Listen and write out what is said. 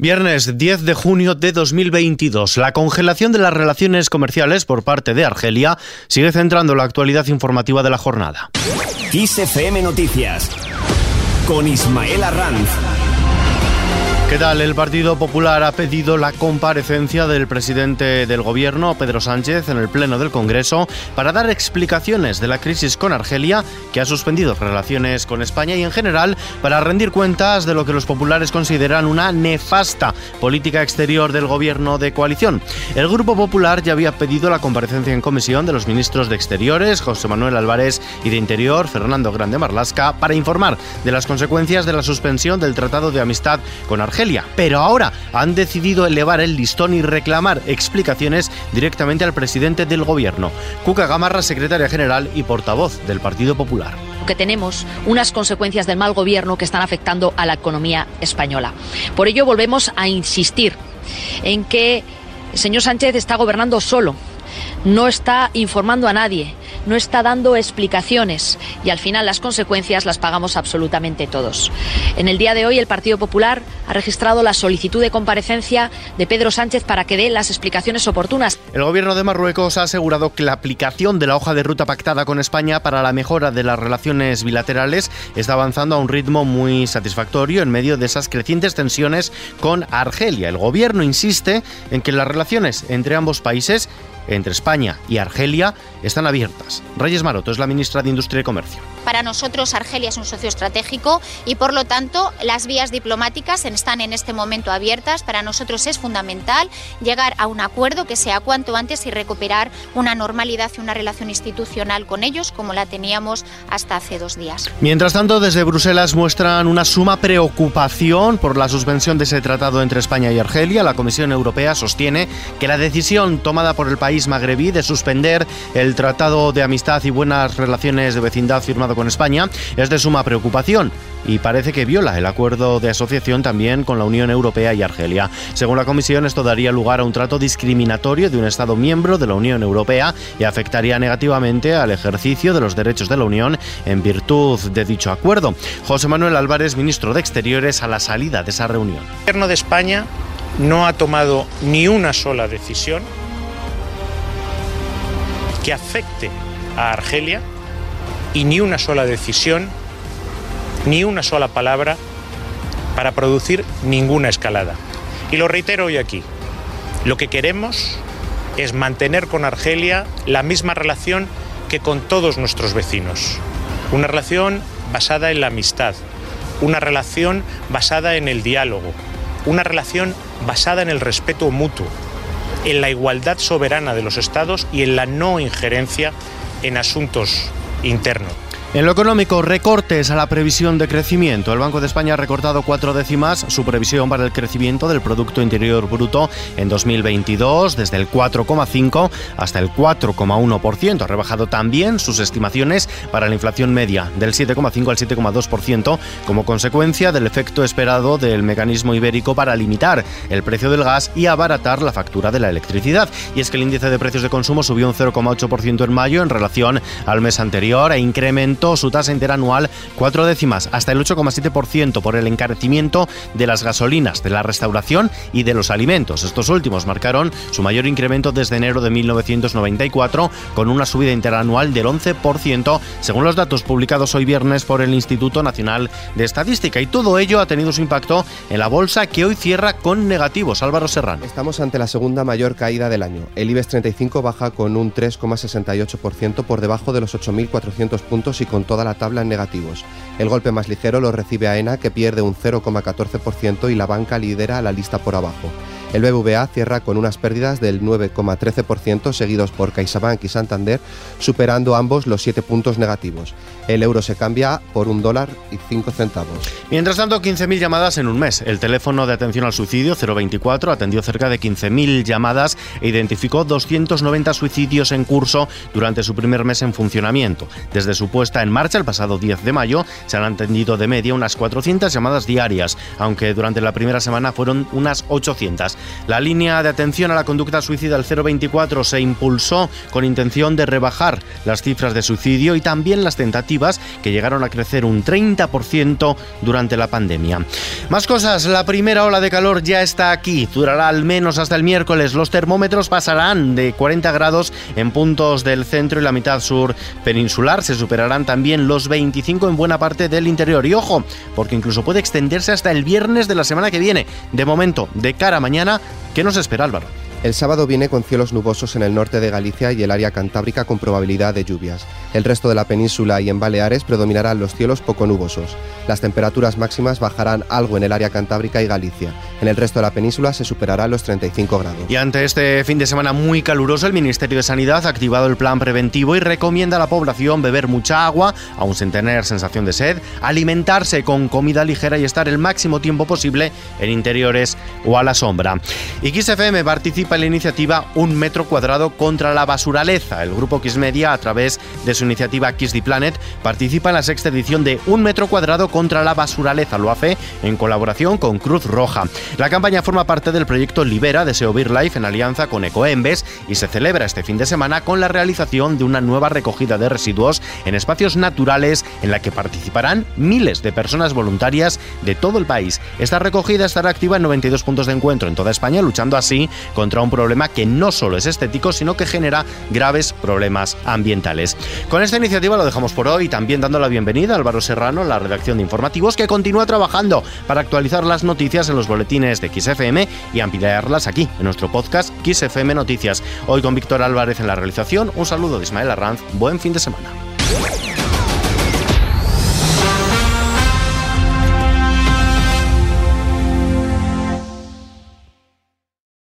Viernes 10 de junio de 2022. La congelación de las relaciones comerciales por parte de Argelia sigue centrando la actualidad informativa de la jornada. Noticias con Ismael Arranz. ¿Qué tal? El Partido Popular ha pedido la comparecencia del presidente del Gobierno, Pedro Sánchez, en el Pleno del Congreso para dar explicaciones de la crisis con Argelia, que ha suspendido relaciones con España y en general para rendir cuentas de lo que los populares consideran una nefasta política exterior del Gobierno de coalición. El Grupo Popular ya había pedido la comparecencia en comisión de los ministros de Exteriores, José Manuel Álvarez, y de Interior, Fernando Grande Marlasca, para informar de las consecuencias de la suspensión del Tratado de Amistad con Argelia pero ahora han decidido elevar el listón y reclamar explicaciones directamente al presidente del gobierno, Cuca Gamarra, secretaria general y portavoz del Partido Popular. Que tenemos unas consecuencias del mal gobierno que están afectando a la economía española. Por ello volvemos a insistir en que el señor Sánchez está gobernando solo, no está informando a nadie, no está dando explicaciones y al final las consecuencias las pagamos absolutamente todos. En el día de hoy el Partido Popular ha registrado la solicitud de comparecencia de Pedro Sánchez para que dé las explicaciones oportunas. El gobierno de Marruecos ha asegurado que la aplicación de la hoja de ruta pactada con España para la mejora de las relaciones bilaterales está avanzando a un ritmo muy satisfactorio en medio de esas crecientes tensiones con Argelia. El gobierno insiste en que las relaciones entre ambos países entre España y Argelia están abiertas. Reyes Maroto es la ministra de Industria y Comercio. Para nosotros Argelia es un socio estratégico y por lo tanto las vías diplomáticas están en este momento abiertas. Para nosotros es fundamental llegar a un acuerdo que sea cuanto antes y recuperar una normalidad y una relación institucional con ellos como la teníamos hasta hace dos días. Mientras tanto, desde Bruselas muestran una suma preocupación por la suspensión de ese tratado entre España y Argelia. La Comisión Europea sostiene que la decisión tomada por el país magrebí de suspender el tratado de amistad y buenas relaciones de vecindad firmado con España es de suma preocupación y parece que viola el acuerdo de asociación también con la Unión Europea y Argelia. Según la Comisión, esto daría lugar a un trato discriminatorio de un Estado miembro de la Unión Europea y afectaría negativamente al ejercicio de los derechos de la Unión en virtud de dicho acuerdo. José Manuel Álvarez, ministro de Exteriores, a la salida de esa reunión. El gobierno de España no ha tomado ni una sola decisión que afecte a Argelia y ni una sola decisión, ni una sola palabra para producir ninguna escalada. Y lo reitero hoy aquí, lo que queremos es mantener con Argelia la misma relación que con todos nuestros vecinos. Una relación basada en la amistad, una relación basada en el diálogo, una relación basada en el respeto mutuo, en la igualdad soberana de los estados y en la no injerencia en asuntos interno. En lo económico, recortes a la previsión de crecimiento. El Banco de España ha recortado cuatro décimas su previsión para el crecimiento del Producto Interior Bruto en 2022, desde el 4,5 hasta el 4,1%. Ha rebajado también sus estimaciones para la inflación media, del 7,5 al 7,2%, como consecuencia del efecto esperado del mecanismo ibérico para limitar el precio del gas y abaratar la factura de la electricidad. Y es que el índice de precios de consumo subió un 0,8% en mayo en relación al mes anterior e incrementó su tasa interanual cuatro décimas, hasta el 8,7% por el encarecimiento de las gasolinas, de la restauración y de los alimentos. Estos últimos marcaron su mayor incremento desde enero de 1994, con una subida interanual del 11%, según los datos publicados hoy viernes por el Instituto Nacional de Estadística. Y todo ello ha tenido su impacto en la bolsa que hoy cierra con negativos. Álvaro Serrano. Estamos ante la segunda mayor caída del año. El IBEX 35 baja con un 3,68% por debajo de los 8.400 puntos y con toda la tabla en negativos. El golpe más ligero lo recibe AENA, que pierde un 0,14% y la banca lidera la lista por abajo. El BBVA cierra con unas pérdidas del 9,13%, seguidos por CaixaBank y Santander, superando ambos los 7 puntos negativos. El euro se cambia por un dólar y 5 centavos. Mientras tanto, 15.000 llamadas en un mes. El teléfono de atención al suicidio 024 atendió cerca de 15.000 llamadas e identificó 290 suicidios en curso durante su primer mes en funcionamiento. Desde su puesta en marcha el pasado 10 de mayo se han atendido de media unas 400 llamadas diarias, aunque durante la primera semana fueron unas 800. La línea de atención a la conducta suicida del 024 se impulsó con intención de rebajar las cifras de suicidio y también las tentativas que llegaron a crecer un 30% durante la pandemia. Más cosas, la primera ola de calor ya está aquí, durará al menos hasta el miércoles. Los termómetros pasarán de 40 grados en puntos del centro y la mitad sur peninsular, se superarán también los 25 en buena parte del interior. Y ojo, porque incluso puede extenderse hasta el viernes de la semana que viene. De momento, de cara a mañana, ¿qué nos espera Álvaro? El sábado viene con cielos nubosos en el norte de Galicia y el área cantábrica con probabilidad de lluvias. El resto de la península y en Baleares predominarán los cielos poco nubosos. Las temperaturas máximas bajarán algo en el área cantábrica y Galicia. En el resto de la península se superarán los 35 grados. Y ante este fin de semana muy caluroso, el Ministerio de Sanidad ha activado el plan preventivo y recomienda a la población beber mucha agua, aún sin tener sensación de sed, alimentarse con comida ligera y estar el máximo tiempo posible en interiores o a la sombra. Y XFM participa en la iniciativa Un metro cuadrado contra la basuraleza. El grupo Media, a través de su iniciativa Kiss the Planet, participa en la sexta edición de Un metro cuadrado contra la basuraleza. Lo hace en colaboración con Cruz Roja. La campaña forma parte del proyecto Libera de SEO Life en alianza con Ecoembes y se celebra este fin de semana con la realización de una nueva recogida de residuos en espacios naturales en la que participarán miles de personas voluntarias de todo el país. Esta recogida estará activa en 92 puntos de encuentro en toda España, luchando así contra un problema que no solo es estético, sino que genera graves problemas ambientales. Con esta iniciativa lo dejamos por hoy, también dando la bienvenida a Álvaro Serrano, la redacción de informativos, que continúa trabajando para actualizar las noticias en los boletines de XFM y ampliarlas aquí, en nuestro podcast XFM Noticias. Hoy con Víctor Álvarez en la realización, un saludo de Ismael Arranz, buen fin de semana.